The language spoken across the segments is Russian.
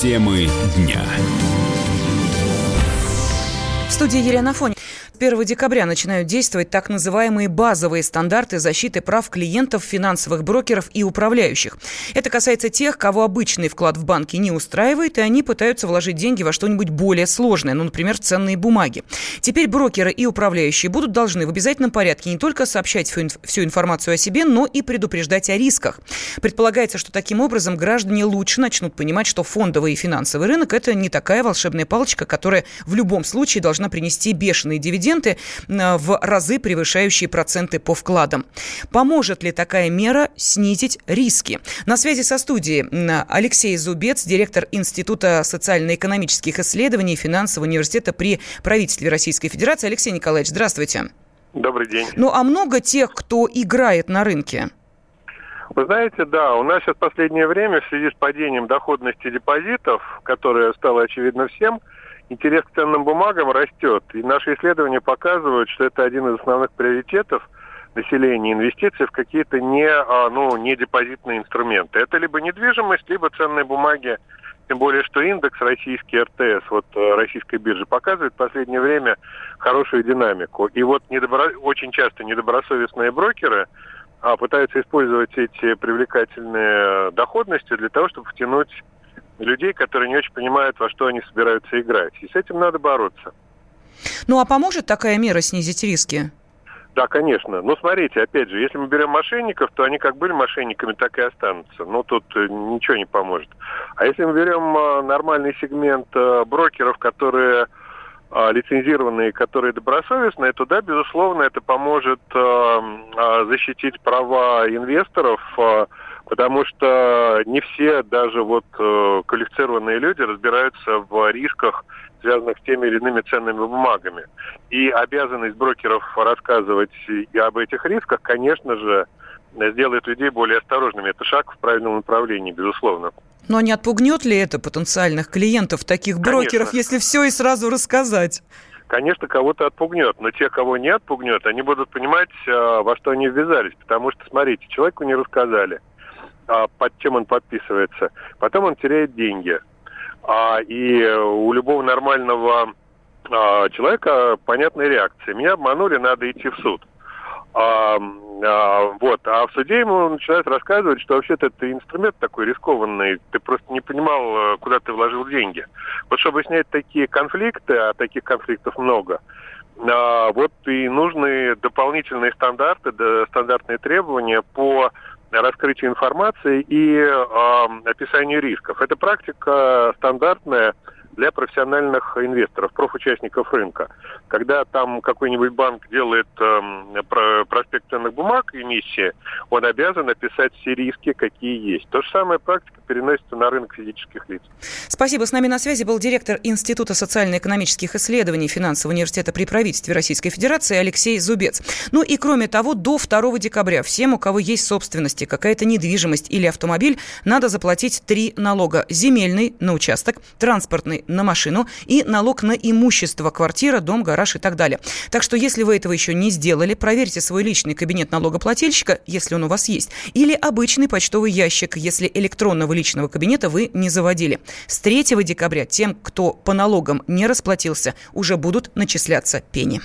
Темы дня. В студии Елена Фонь. 1 декабря начинают действовать так называемые базовые стандарты защиты прав клиентов, финансовых брокеров и управляющих. Это касается тех, кого обычный вклад в банке не устраивает, и они пытаются вложить деньги во что-нибудь более сложное, ну, например, ценные бумаги. Теперь брокеры и управляющие будут должны в обязательном порядке не только сообщать всю информацию о себе, но и предупреждать о рисках. Предполагается, что таким образом граждане лучше начнут понимать, что фондовый и финансовый рынок – это не такая волшебная палочка, которая в любом случае должна принести бешеные дивиденды дивиденды э, в разы превышающие проценты по вкладам. Поможет ли такая мера снизить риски? На связи со студией Алексей Зубец, директор Института социально-экономических исследований и финансового университета при правительстве Российской Федерации. Алексей Николаевич, здравствуйте. Добрый день. Ну, а много тех, кто играет на рынке? Вы знаете, да, у нас сейчас в последнее время в связи с падением доходности депозитов, которое стало очевидно всем, интерес к ценным бумагам растет. И наши исследования показывают, что это один из основных приоритетов населения инвестиции в какие-то не, а, ну, не депозитные инструменты. Это либо недвижимость, либо ценные бумаги. Тем более, что индекс российский РТС, вот э, российской биржи, показывает в последнее время хорошую динамику. И вот недобро... очень часто недобросовестные брокеры а, пытаются использовать эти привлекательные доходности для того, чтобы втянуть людей, которые не очень понимают, во что они собираются играть. И с этим надо бороться. Ну а поможет такая мера снизить риски? Да, конечно. Но смотрите, опять же, если мы берем мошенников, то они как были мошенниками, так и останутся. Но тут э, ничего не поможет. А если мы берем э, нормальный сегмент э, брокеров, которые лицензированные, которые добросовестные, то да, безусловно, это поможет защитить права инвесторов, потому что не все, даже вот э, квалифицированные люди, разбираются в рисках, связанных с теми или иными ценными бумагами. И обязанность брокеров рассказывать и об этих рисках, конечно же, сделает людей более осторожными. Это шаг в правильном направлении, безусловно. Но не отпугнет ли это потенциальных клиентов таких брокеров, Конечно. если все и сразу рассказать? конечно, кого-то отпугнет, но те, кого не отпугнет, они будут понимать, э, во что они ввязались. Потому что, смотрите, человеку не рассказали а, под чем он подписывается. Потом он теряет деньги. А, и у любого нормального а, человека понятная реакция. Меня обманули, надо идти в суд. А, а, вот. А в суде ему начинают рассказывать, что вообще-то это инструмент такой рискованный, ты просто не понимал, куда ты вложил деньги. Вот чтобы снять такие конфликты, а таких конфликтов много, а, вот и нужны дополнительные стандарты, да, стандартные требования по раскрытию информации и э, описанию рисков. Это практика стандартная для профессиональных инвесторов, профучастников рынка. Когда там какой-нибудь банк делает э, проспект ценных бумаг, эмиссии, он обязан описать все риски, какие есть. То же самое практика переносится на рынок физических лиц. Спасибо. С нами на связи был директор Института социально-экономических исследований Финансового университета при правительстве Российской Федерации Алексей Зубец. Ну и кроме того, до 2 декабря всем, у кого есть собственности, какая-то недвижимость или автомобиль, надо заплатить три налога. Земельный на участок, транспортный на машину и налог на имущество, квартира, дом, гараж и так далее. Так что, если вы этого еще не сделали, проверьте свой личный кабинет налогоплательщика, если он у вас есть, или обычный почтовый ящик, если электронного личного кабинета вы не заводили. С 3 декабря тем, кто по налогам не расплатился, уже будут начисляться пени.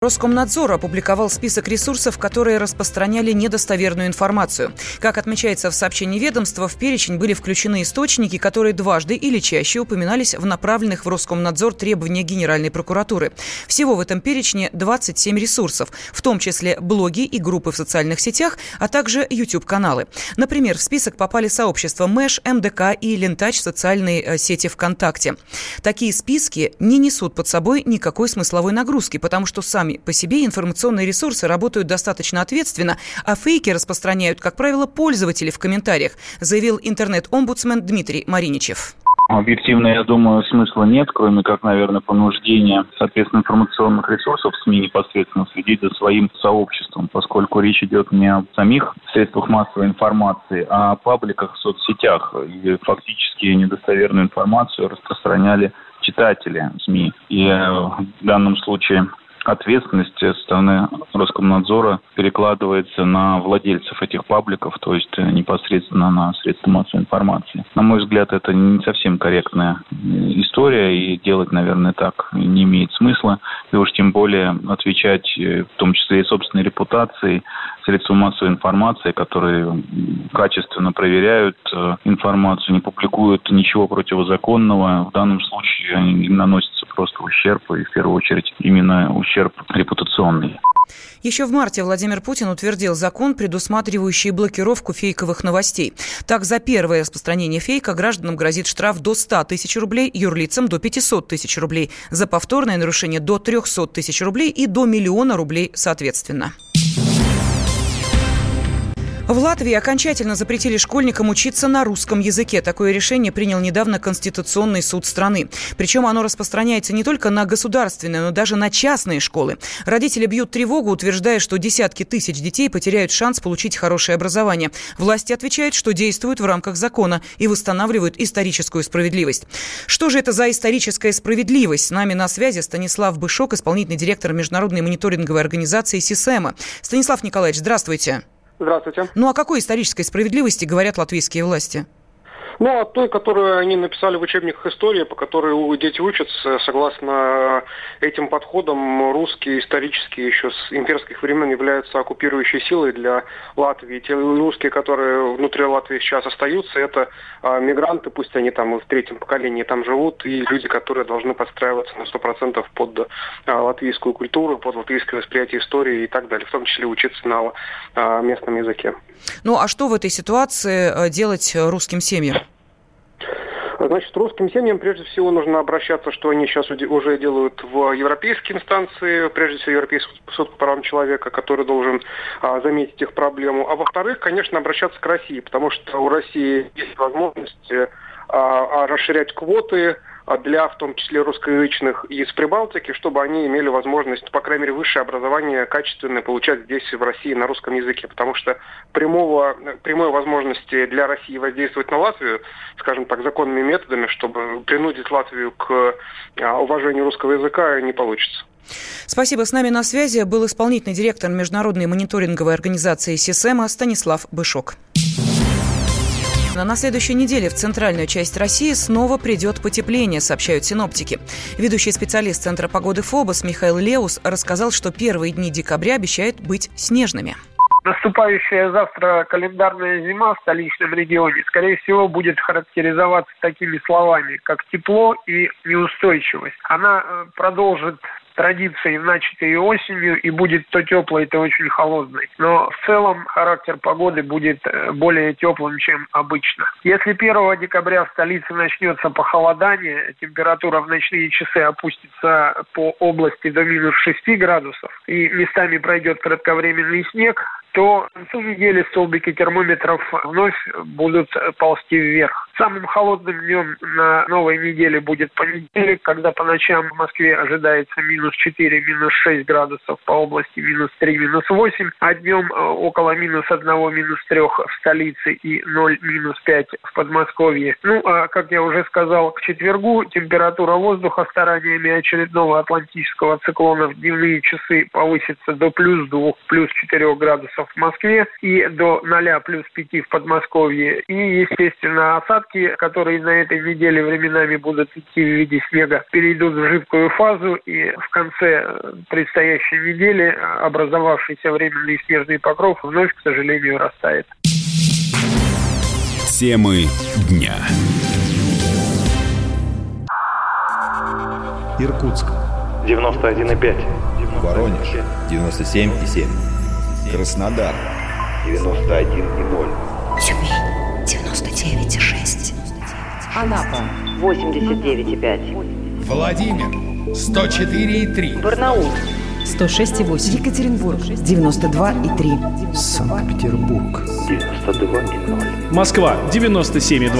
Роскомнадзор опубликовал список ресурсов, которые распространяли недостоверную информацию. Как отмечается в сообщении ведомства, в перечень были включены источники, которые дважды или чаще упоминались в направленных в Роскомнадзор требования Генеральной прокуратуры. Всего в этом перечне 27 ресурсов, в том числе блоги и группы в социальных сетях, а также YouTube-каналы. Например, в список попали сообщества Мэш, МДК и Лентач социальные э, сети ВКонтакте. Такие списки не несут под собой никакой смысловой нагрузки, потому что сами сами по себе информационные ресурсы работают достаточно ответственно, а фейки распространяют, как правило, пользователи в комментариях, заявил интернет-омбудсмен Дмитрий Мариничев. Объективно, я думаю, смысла нет, кроме как, наверное, понуждения, соответственно, информационных ресурсов СМИ непосредственно следить за своим сообществом, поскольку речь идет не о самих средствах массовой информации, а о пабликах в соцсетях. И фактически недостоверную информацию распространяли читатели СМИ. И э, в данном случае ответственность со стороны Роскомнадзора перекладывается на владельцев этих пабликов, то есть непосредственно на средства массовой информации. На мой взгляд, это не совсем корректная история, и делать, наверное, так не имеет смысла, и уж тем более отвечать в том числе и собственной репутацией средства массовой информации, которые качественно проверяют э, информацию, не публикуют ничего противозаконного. В данном случае им наносится просто ущерб, и в первую очередь именно ущерб репутационный. Еще в марте Владимир Путин утвердил закон, предусматривающий блокировку фейковых новостей. Так, за первое распространение фейка гражданам грозит штраф до 100 тысяч рублей, юрлицам до 500 тысяч рублей, за повторное нарушение до 300 тысяч рублей и до миллиона рублей соответственно. В Латвии окончательно запретили школьникам учиться на русском языке. Такое решение принял недавно Конституционный суд страны. Причем оно распространяется не только на государственные, но даже на частные школы. Родители бьют тревогу, утверждая, что десятки тысяч детей потеряют шанс получить хорошее образование. Власти отвечают, что действуют в рамках закона и восстанавливают историческую справедливость. Что же это за историческая справедливость? С нами на связи Станислав Бышок, исполнительный директор международной мониторинговой организации СИСЭМа. Станислав Николаевич, здравствуйте. Здравствуйте. Ну о какой исторической справедливости говорят латвийские власти? Ну, от той, которую они написали в учебниках истории, по которой дети учатся, согласно этим подходам, русские исторически еще с имперских времен являются оккупирующей силой для Латвии. Те русские, которые внутри Латвии сейчас остаются, это а, мигранты, пусть они там в третьем поколении там живут, и люди, которые должны подстраиваться на 100% под а, латвийскую культуру, под латвийское восприятие истории и так далее, в том числе учиться на а, местном языке. Ну, а что в этой ситуации делать русским семьям? Значит, русским семьям прежде всего нужно обращаться, что они сейчас уже делают в европейские инстанции, прежде всего Европейский суд по правам человека, который должен а, заметить их проблему. А во-вторых, конечно, обращаться к России, потому что у России есть возможность а, а расширять квоты, для, в том числе, русскоязычных из Прибалтики, чтобы они имели возможность, по крайней мере, высшее образование качественное получать здесь, в России, на русском языке. Потому что прямого, прямой возможности для России воздействовать на Латвию, скажем так, законными методами, чтобы принудить Латвию к а, уважению русского языка, не получится. Спасибо. С нами на связи был исполнительный директор международной мониторинговой организации СИСЭМа Станислав Бышок. На следующей неделе в центральную часть России снова придет потепление, сообщают синоптики. Ведущий специалист Центра погоды ФОБОС Михаил Леус рассказал, что первые дни декабря обещают быть снежными. Наступающая завтра календарная зима в столичном регионе, скорее всего, будет характеризоваться такими словами, как тепло и неустойчивость. Она э, продолжит традиции, начатые осенью, и будет то теплой, то очень холодной. Но в целом характер погоды будет э, более теплым, чем обычно. Если 1 декабря в столице начнется похолодание, температура в ночные часы опустится по области до минус 6 градусов, и местами пройдет кратковременный снег, то концу недели столбики термометров вновь будут ползти вверх. Самым холодным днем на новой неделе будет понедельник, когда по ночам в Москве ожидается минус 4, минус 6 градусов, по области минус 3, минус 8, а днем э, около минус 1, минус 3 в столице и 0, минус 5 в Подмосковье. Ну, а как я уже сказал, к четвергу температура воздуха стараниями очередного атлантического циклона в дневные часы повысится до плюс 2, плюс 4 градусов в Москве и до 0 плюс 5 в Подмосковье. И, естественно, осадки, которые на этой неделе временами будут идти в виде снега, перейдут в жидкую фазу и в конце предстоящей недели образовавшийся временный снежный покров вновь, к сожалению, растает. Темы дня. Иркутск. 91,5. Воронеж. 97,7. Краснодар. 91,0 Тюмень. 99,6 Анапа. 89,5 Владимир. 104,3 Барнаул. 106,8 Екатеринбург. 92,3 Санкт-Петербург. 92,0 Москва. 97,2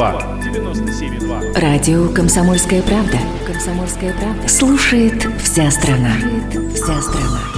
97,2 Радио «Комсомольская правда» «Комсомольская правда» Слушает вся страна. Слушает вся страна